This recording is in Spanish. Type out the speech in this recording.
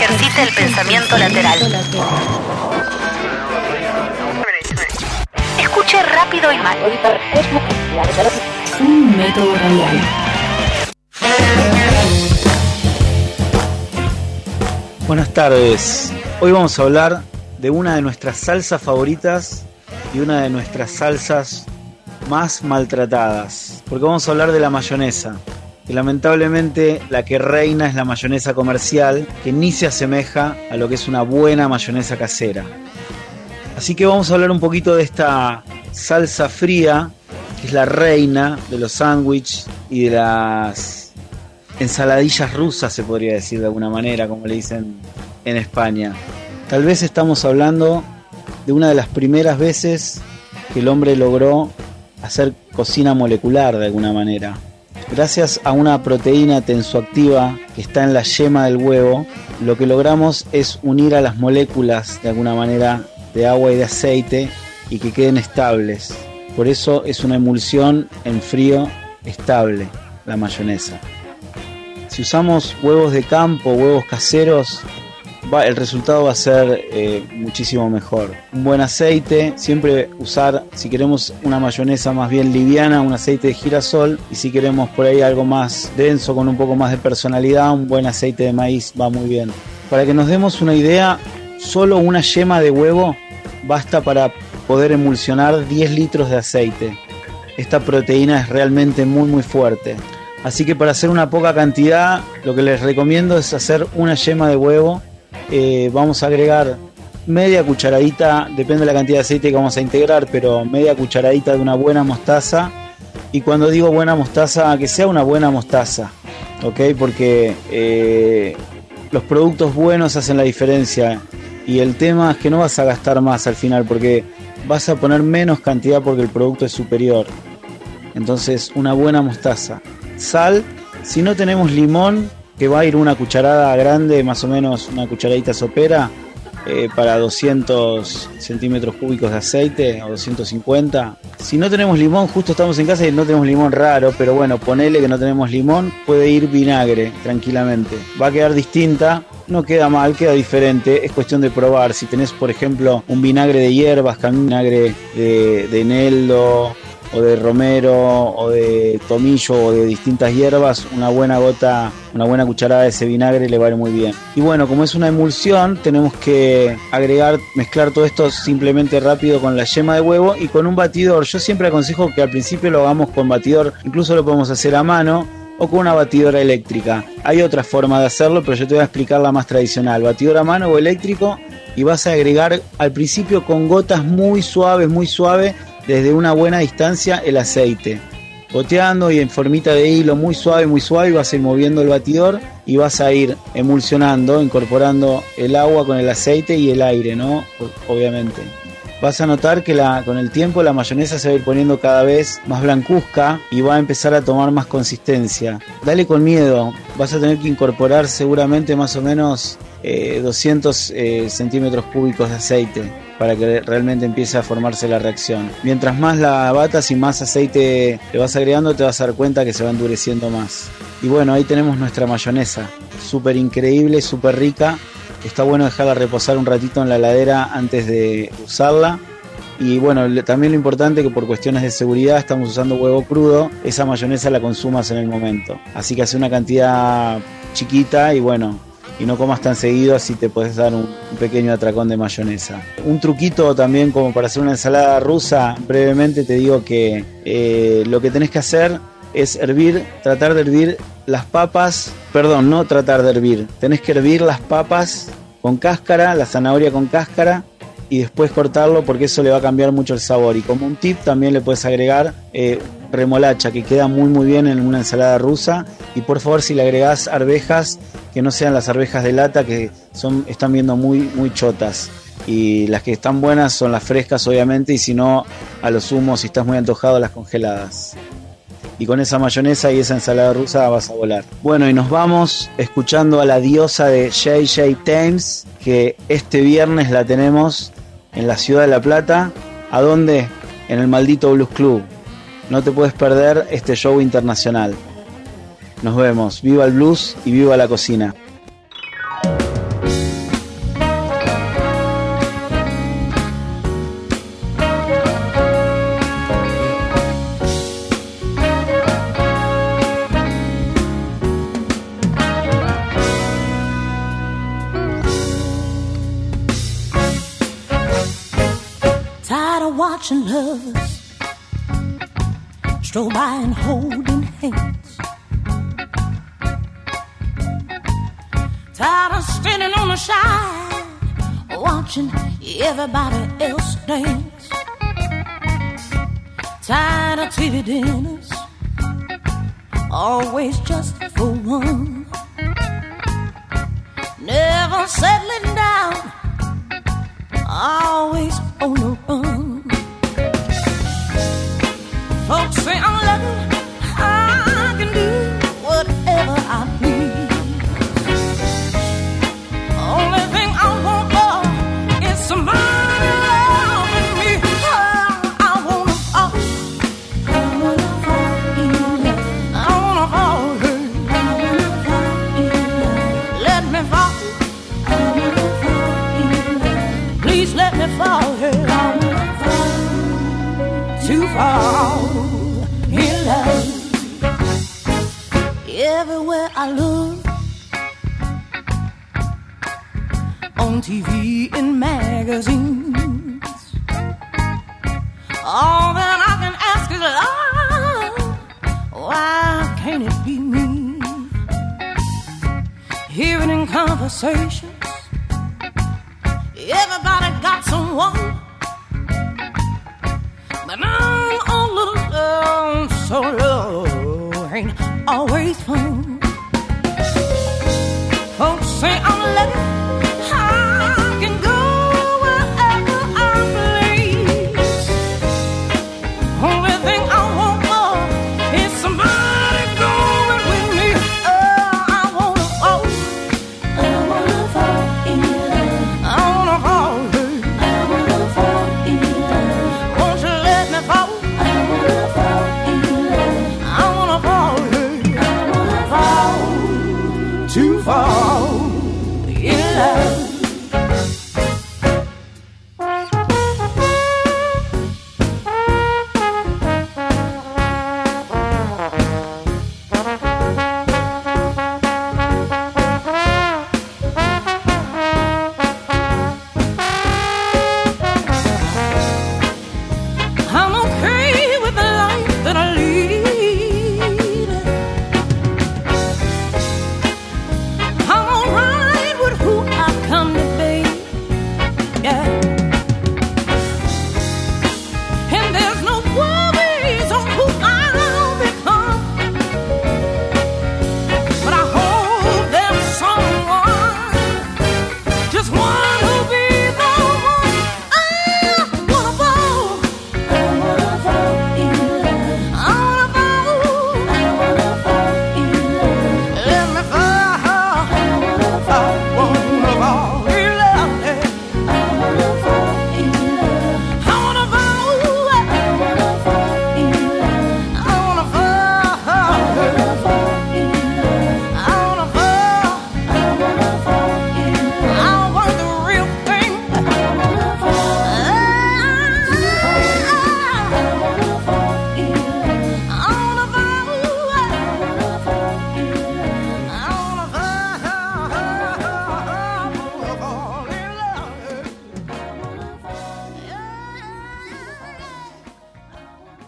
Ejercite el pensamiento lateral. Escuche rápido y mal. Un método radial. Buenas tardes. Hoy vamos a hablar de una de nuestras salsas favoritas y una de nuestras salsas más maltratadas. Porque vamos a hablar de la mayonesa. Que lamentablemente la que reina es la mayonesa comercial, que ni se asemeja a lo que es una buena mayonesa casera. Así que vamos a hablar un poquito de esta salsa fría, que es la reina de los sándwiches y de las ensaladillas rusas, se podría decir de alguna manera, como le dicen en España. Tal vez estamos hablando de una de las primeras veces que el hombre logró hacer cocina molecular de alguna manera. Gracias a una proteína tensoactiva que está en la yema del huevo, lo que logramos es unir a las moléculas de alguna manera de agua y de aceite y que queden estables. Por eso es una emulsión en frío estable, la mayonesa. Si usamos huevos de campo, huevos caseros, va- el resultado va a ser eh, muchísimo mejor. Un buen aceite, siempre usar, si queremos una mayonesa más bien liviana, un aceite de girasol. Y si queremos por ahí algo más denso, con un poco más de personalidad, un buen aceite de maíz va muy bien. Para que nos demos una idea, solo una yema de huevo basta para poder emulsionar 10 litros de aceite. Esta proteína es realmente muy muy fuerte. Así que para hacer una poca cantidad, lo que les recomiendo es hacer una yema de huevo. Eh, vamos a agregar media cucharadita, depende de la cantidad de aceite que vamos a integrar, pero media cucharadita de una buena mostaza. Y cuando digo buena mostaza, que sea una buena mostaza, ¿ok? Porque eh, los productos buenos hacen la diferencia. Y el tema es que no vas a gastar más al final, porque vas a poner menos cantidad porque el producto es superior. Entonces, una buena mostaza. Sal, si no tenemos limón, que va a ir una cucharada grande, más o menos una cucharadita sopera, eh, para 200 centímetros cúbicos de aceite o 250. Si no tenemos limón, justo estamos en casa y no tenemos limón raro, pero bueno, ponele que no tenemos limón, puede ir vinagre tranquilamente. Va a quedar distinta, no queda mal, queda diferente, es cuestión de probar. Si tenés, por ejemplo, un vinagre de hierbas, vinagre de, de eneldo, o de romero o de tomillo o de distintas hierbas, una buena gota, una buena cucharada de ese vinagre le va a ir muy bien. Y bueno, como es una emulsión, tenemos que agregar, mezclar todo esto simplemente rápido con la yema de huevo y con un batidor. Yo siempre aconsejo que al principio lo hagamos con batidor, incluso lo podemos hacer a mano o con una batidora eléctrica. Hay otra forma de hacerlo, pero yo te voy a explicar la más tradicional. Batidor a mano o eléctrico y vas a agregar al principio con gotas muy suaves, muy suaves desde una buena distancia el aceite. Goteando y en formita de hilo muy suave, muy suave, vas a ir moviendo el batidor y vas a ir emulsionando, incorporando el agua con el aceite y el aire, ¿no? Obviamente. Vas a notar que con el tiempo la mayonesa se va a ir poniendo cada vez más blancuzca y va a empezar a tomar más consistencia. Dale con miedo, vas a tener que incorporar seguramente más o menos eh, 200 eh, centímetros cúbicos de aceite para que realmente empiece a formarse la reacción. Mientras más la batas y más aceite le vas agregando, te vas a dar cuenta que se va endureciendo más. Y bueno, ahí tenemos nuestra mayonesa, súper increíble, súper rica. Está bueno dejarla reposar un ratito en la heladera antes de usarla. Y bueno, también lo importante que por cuestiones de seguridad estamos usando huevo crudo, esa mayonesa la consumas en el momento. Así que hace una cantidad chiquita y bueno, y no comas tan seguido así te puedes dar un, pequeño atracón de mayonesa. Un truquito también como para hacer una ensalada rusa, brevemente te digo que eh, lo que tenés que hacer es hervir, tratar de hervir las papas, perdón, no tratar de hervir, tenés que hervir las papas con cáscara, la zanahoria con cáscara y después cortarlo porque eso le va a cambiar mucho el sabor. Y como un tip también le puedes agregar eh, remolacha que queda muy muy bien en una ensalada rusa y por favor si le agregás arvejas que no sean las arvejas de lata que son están viendo muy muy chotas y las que están buenas son las frescas obviamente y si no a lo sumo si estás muy antojado las congeladas y con esa mayonesa y esa ensalada rusa vas a volar. Bueno, y nos vamos escuchando a la diosa de JJ Thames, que este viernes la tenemos en la ciudad de La Plata. ¿A dónde? En el maldito Blues Club. No te puedes perder este show internacional. Nos vemos. Viva el blues y viva la cocina. watching lovers stroll by and holding hands. Tired of standing on the side, watching everybody else dance. Tired of TV dinners, always just for one. Never settling down, always on the run. Folks say I'm lucky. fall in love. Everywhere I look, on TV and magazines, all that I can ask is love. Why can't it be me? Hearing in conversations, everybody got someone, but now so low ain't always fun. Folks say I'm living